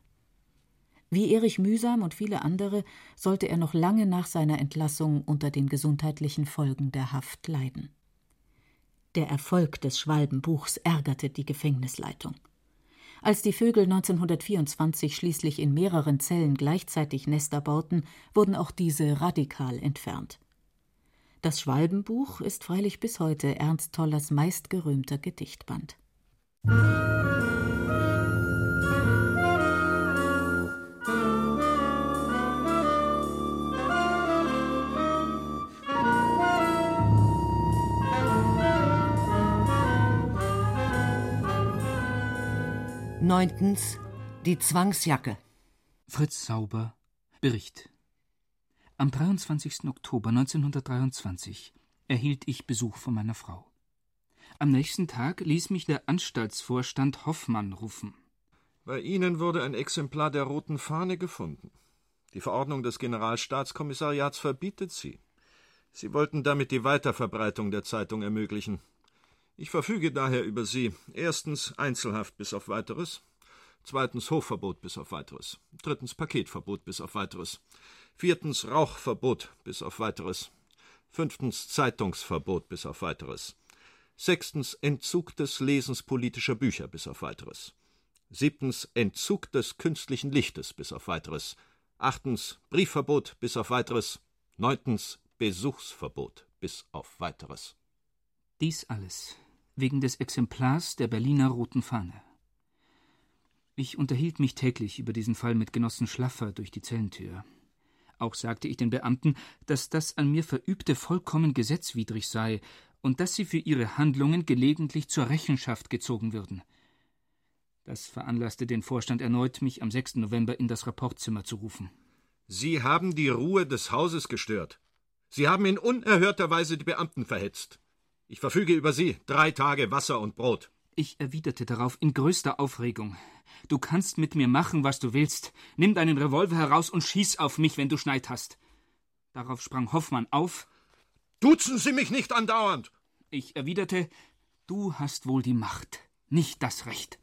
Wie Erich Mühsam und viele andere sollte er noch lange nach seiner Entlassung unter den gesundheitlichen Folgen der Haft leiden. Der Erfolg des Schwalbenbuchs ärgerte die Gefängnisleitung. Als die Vögel 1924 schließlich in mehreren Zellen gleichzeitig Nester bauten, wurden auch diese radikal entfernt. Das Schwalbenbuch ist freilich bis heute Ernst Tollers meistgerühmter Gedichtband. 9. Die Zwangsjacke. Fritz Sauber, Bericht. Am 23. Oktober 1923 erhielt ich Besuch von meiner Frau. Am nächsten Tag ließ mich der Anstaltsvorstand Hoffmann rufen. Bei Ihnen wurde ein Exemplar der Roten Fahne gefunden. Die Verordnung des Generalstaatskommissariats verbietet sie. Sie wollten damit die Weiterverbreitung der Zeitung ermöglichen. Ich verfüge daher über Sie. Erstens Einzelhaft bis auf weiteres, zweitens Hofverbot bis auf weiteres, drittens Paketverbot bis auf weiteres, viertens Rauchverbot bis auf weiteres, fünftens Zeitungsverbot bis auf weiteres, sechstens Entzug des Lesens politischer Bücher bis auf weiteres, siebtens Entzug des künstlichen Lichtes bis auf weiteres, achtens Briefverbot bis auf weiteres, neuntens Besuchsverbot bis auf weiteres. Dies alles wegen des Exemplars der Berliner Roten Fahne. Ich unterhielt mich täglich über diesen Fall mit Genossen Schlaffer durch die Zellentür. Auch sagte ich den Beamten, dass das an mir Verübte vollkommen gesetzwidrig sei und dass sie für ihre Handlungen gelegentlich zur Rechenschaft gezogen würden. Das veranlasste den Vorstand erneut, mich am 6. November in das Rapportzimmer zu rufen. Sie haben die Ruhe des Hauses gestört. Sie haben in unerhörter Weise die Beamten verhetzt. Ich verfüge über Sie drei Tage Wasser und Brot. Ich erwiderte darauf in größter Aufregung. Du kannst mit mir machen, was du willst. Nimm deinen Revolver heraus und schieß auf mich, wenn du Schneid hast. Darauf sprang Hoffmann auf. Duzen Sie mich nicht andauernd! Ich erwiderte, du hast wohl die Macht, nicht das Recht.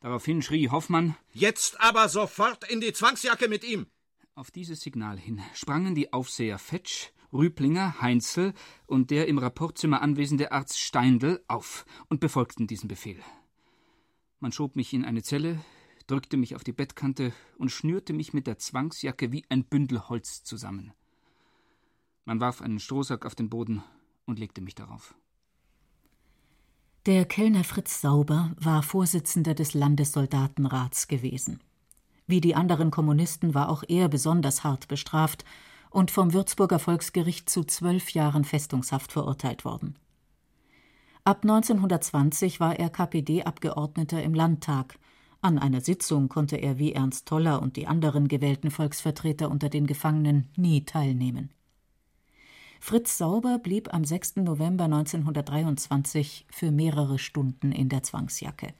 Daraufhin schrie Hoffmann Jetzt aber sofort in die Zwangsjacke mit ihm. Auf dieses Signal hin sprangen die Aufseher Fetsch, Rüblinger, Heinzel und der im Rapportzimmer anwesende Arzt Steindl auf und befolgten diesen Befehl. Man schob mich in eine Zelle, drückte mich auf die Bettkante und schnürte mich mit der Zwangsjacke wie ein Bündel Holz zusammen. Man warf einen Strohsack auf den Boden und legte mich darauf. Der Kellner Fritz Sauber war Vorsitzender des Landessoldatenrats gewesen. Wie die anderen Kommunisten war auch er besonders hart bestraft und vom Würzburger Volksgericht zu zwölf Jahren Festungshaft verurteilt worden. Ab 1920 war er KPD-Abgeordneter im Landtag. An einer Sitzung konnte er wie Ernst Toller und die anderen gewählten Volksvertreter unter den Gefangenen nie teilnehmen. Fritz Sauber blieb am 6. November 1923 für mehrere Stunden in der Zwangsjacke.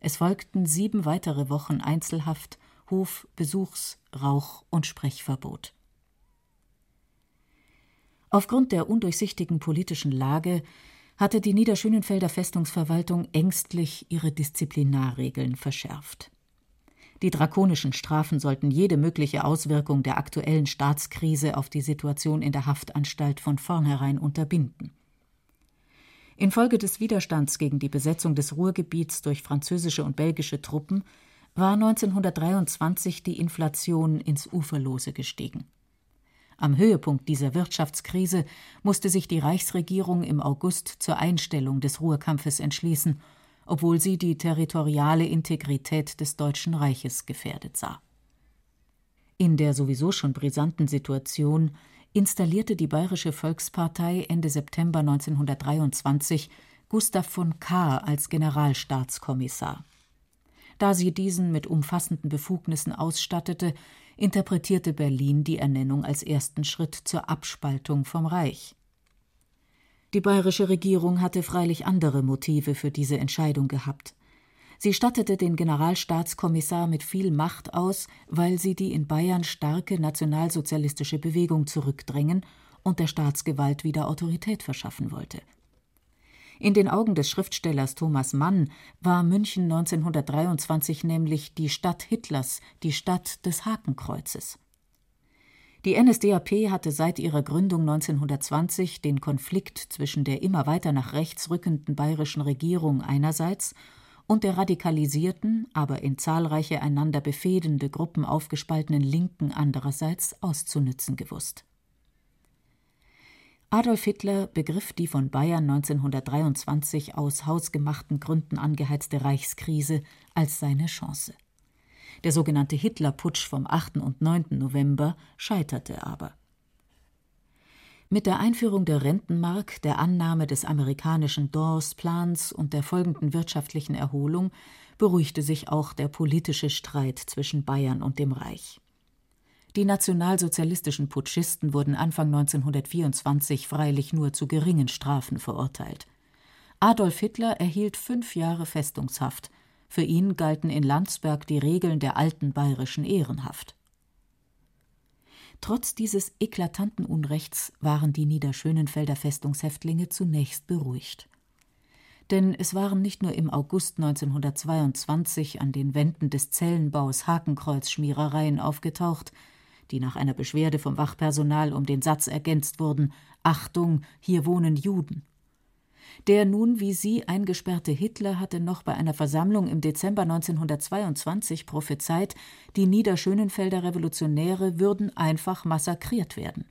Es folgten sieben weitere Wochen Einzelhaft, Hof-, Besuchs-, Rauch- und Sprechverbot. Aufgrund der undurchsichtigen politischen Lage hatte die Niederschönenfelder Festungsverwaltung ängstlich ihre Disziplinarregeln verschärft. Die drakonischen Strafen sollten jede mögliche Auswirkung der aktuellen Staatskrise auf die Situation in der Haftanstalt von vornherein unterbinden. Infolge des Widerstands gegen die Besetzung des Ruhrgebiets durch französische und belgische Truppen war 1923 die Inflation ins Uferlose gestiegen. Am Höhepunkt dieser Wirtschaftskrise musste sich die Reichsregierung im August zur Einstellung des Ruhrkampfes entschließen, obwohl sie die territoriale Integrität des Deutschen Reiches gefährdet sah. In der sowieso schon brisanten Situation installierte die Bayerische Volkspartei Ende September 1923 Gustav von Kahr als Generalstaatskommissar. Da sie diesen mit umfassenden Befugnissen ausstattete, interpretierte Berlin die Ernennung als ersten Schritt zur Abspaltung vom Reich. Die bayerische Regierung hatte freilich andere Motive für diese Entscheidung gehabt. Sie stattete den Generalstaatskommissar mit viel Macht aus, weil sie die in Bayern starke nationalsozialistische Bewegung zurückdrängen und der Staatsgewalt wieder Autorität verschaffen wollte. In den Augen des Schriftstellers Thomas Mann war München 1923 nämlich die Stadt Hitlers, die Stadt des Hakenkreuzes. Die NSDAP hatte seit ihrer Gründung 1920 den Konflikt zwischen der immer weiter nach rechts rückenden bayerischen Regierung einerseits und der radikalisierten, aber in zahlreiche einander befehdende Gruppen aufgespaltenen Linken andererseits auszunützen gewusst Adolf Hitler begriff die von Bayern 1923 aus hausgemachten Gründen angeheizte Reichskrise als seine Chance. Der sogenannte Hitlerputsch vom 8. und 9. November scheiterte aber. Mit der Einführung der Rentenmark, der Annahme des amerikanischen Dawes-Plans und der folgenden wirtschaftlichen Erholung beruhigte sich auch der politische Streit zwischen Bayern und dem Reich. Die nationalsozialistischen Putschisten wurden Anfang 1924 freilich nur zu geringen Strafen verurteilt. Adolf Hitler erhielt fünf Jahre Festungshaft. Für ihn galten in Landsberg die Regeln der alten bayerischen Ehrenhaft. Trotz dieses eklatanten Unrechts waren die Niederschönenfelder Festungshäftlinge zunächst beruhigt. Denn es waren nicht nur im August 1922 an den Wänden des Zellenbaus Hakenkreuzschmierereien aufgetaucht, die nach einer Beschwerde vom Wachpersonal um den Satz ergänzt wurden Achtung, hier wohnen Juden. Der nun wie sie eingesperrte Hitler hatte noch bei einer Versammlung im Dezember 1922 prophezeit, die Niederschönenfelder Revolutionäre würden einfach massakriert werden.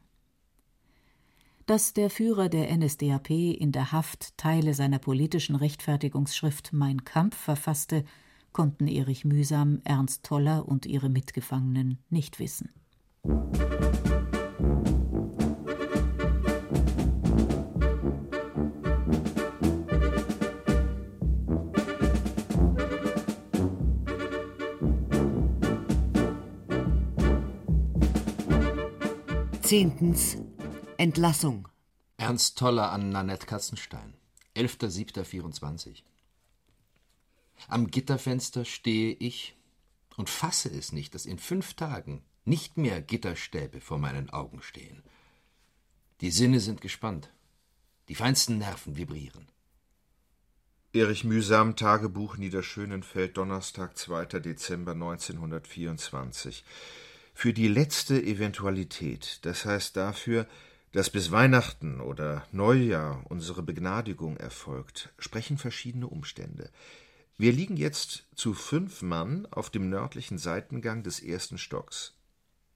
Dass der Führer der NSDAP in der Haft Teile seiner politischen Rechtfertigungsschrift Mein Kampf verfasste, konnten Erich Mühsam, Ernst Toller und ihre Mitgefangenen nicht wissen. Zehntens Entlassung. Ernst Toller an Nanette Katzenstein. 11.07.24. Am Gitterfenster stehe ich und fasse es nicht, dass in fünf Tagen nicht mehr Gitterstäbe vor meinen Augen stehen. Die Sinne sind gespannt, die feinsten Nerven vibrieren. Erich Mühsam, Tagebuch Niederschönenfeld, Donnerstag, 2. Dezember 1924. Für die letzte Eventualität, das heißt dafür, dass bis Weihnachten oder Neujahr unsere Begnadigung erfolgt, sprechen verschiedene Umstände. Wir liegen jetzt zu fünf Mann auf dem nördlichen Seitengang des ersten Stocks.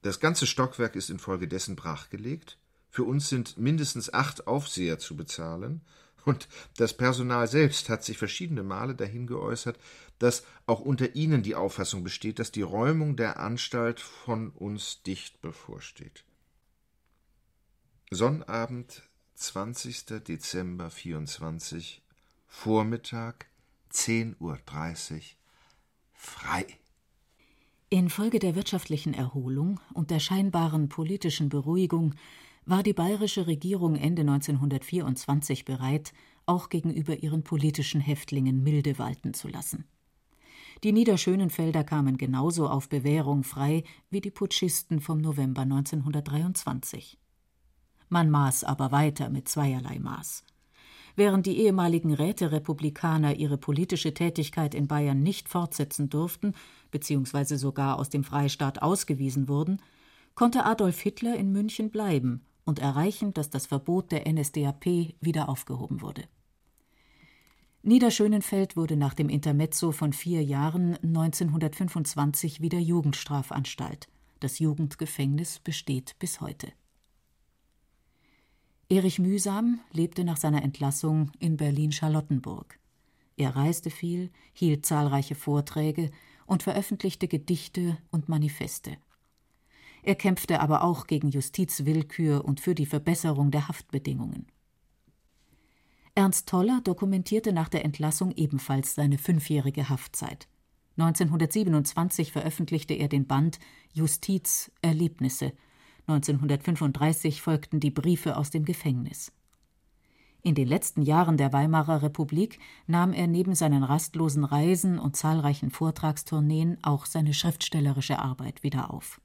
Das ganze Stockwerk ist infolgedessen brachgelegt. Für uns sind mindestens acht Aufseher zu bezahlen. Und das Personal selbst hat sich verschiedene Male dahin geäußert, dass auch unter ihnen die Auffassung besteht, dass die Räumung der Anstalt von uns dicht bevorsteht. Sonnabend, 20. Dezember 24, Vormittag, 10.30 Uhr, frei. Infolge der wirtschaftlichen Erholung und der scheinbaren politischen Beruhigung war die bayerische Regierung Ende 1924 bereit, auch gegenüber ihren politischen Häftlingen Milde walten zu lassen. Die Niederschönenfelder kamen genauso auf Bewährung frei wie die Putschisten vom November 1923. Man maß aber weiter mit zweierlei Maß. Während die ehemaligen Räterepublikaner ihre politische Tätigkeit in Bayern nicht fortsetzen durften, beziehungsweise sogar aus dem Freistaat ausgewiesen wurden, konnte Adolf Hitler in München bleiben und erreichen, dass das Verbot der NSDAP wieder aufgehoben wurde. Niederschönenfeld wurde nach dem Intermezzo von vier Jahren 1925 wieder Jugendstrafanstalt. Das Jugendgefängnis besteht bis heute. Erich Mühsam lebte nach seiner Entlassung in Berlin-Charlottenburg. Er reiste viel, hielt zahlreiche Vorträge und veröffentlichte Gedichte und Manifeste. Er kämpfte aber auch gegen Justizwillkür und für die Verbesserung der Haftbedingungen. Ernst Toller dokumentierte nach der Entlassung ebenfalls seine fünfjährige Haftzeit. 1927 veröffentlichte er den Band Justiz Erlebnisse. 1935 folgten die Briefe aus dem Gefängnis. In den letzten Jahren der Weimarer Republik nahm er neben seinen rastlosen Reisen und zahlreichen Vortragstourneen auch seine schriftstellerische Arbeit wieder auf.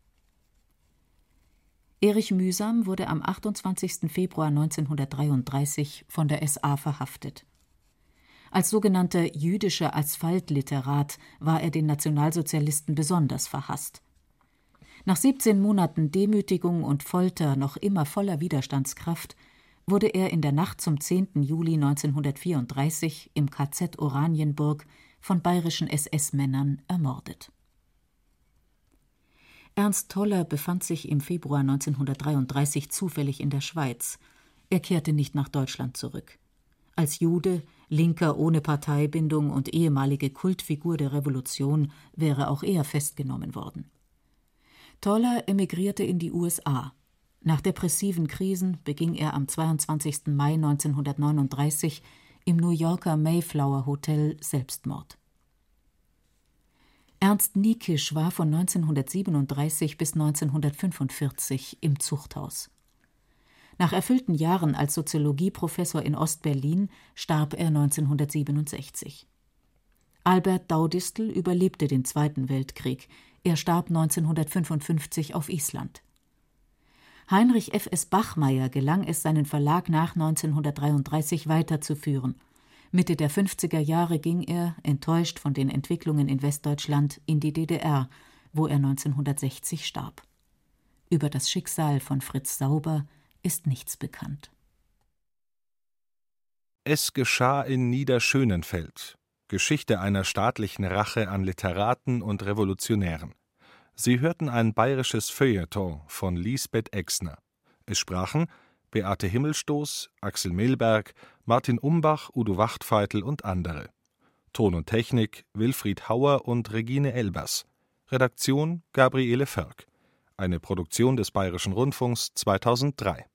Erich Mühsam wurde am 28. Februar 1933 von der SA verhaftet. Als sogenannter jüdischer Asphaltliterat war er den Nationalsozialisten besonders verhasst. Nach 17 Monaten Demütigung und Folter noch immer voller Widerstandskraft wurde er in der Nacht zum 10. Juli 1934 im KZ Oranienburg von bayerischen SS-Männern ermordet Ernst Toller befand sich im Februar 1933 zufällig in der Schweiz. Er kehrte nicht nach Deutschland zurück. Als Jude, Linker ohne Parteibindung und ehemalige Kultfigur der Revolution wäre auch er festgenommen worden. Toller emigrierte in die USA. Nach depressiven Krisen beging er am 22. Mai 1939 im New Yorker Mayflower Hotel Selbstmord. Ernst Niekisch war von 1937 bis 1945 im Zuchthaus. Nach erfüllten Jahren als Soziologieprofessor in Ostberlin starb er 1967. Albert Daudistel überlebte den Zweiten Weltkrieg. Er starb 1955 auf Island. Heinrich F. S. Bachmeier gelang es, seinen Verlag nach 1933 weiterzuführen – Mitte der 50er Jahre ging er, enttäuscht von den Entwicklungen in Westdeutschland, in die DDR, wo er 1960 starb. Über das Schicksal von Fritz Sauber ist nichts bekannt. Es geschah in Niederschönenfeld. Geschichte einer staatlichen Rache an Literaten und Revolutionären. Sie hörten ein bayerisches Feuilleton von Lisbeth Exner. Es sprachen Beate Himmelstoß, Axel Milberg, Martin Umbach, Udo Wachtfeitel und andere. Ton und Technik Wilfried Hauer und Regine Elbers. Redaktion Gabriele Förk. Eine Produktion des Bayerischen Rundfunks 2003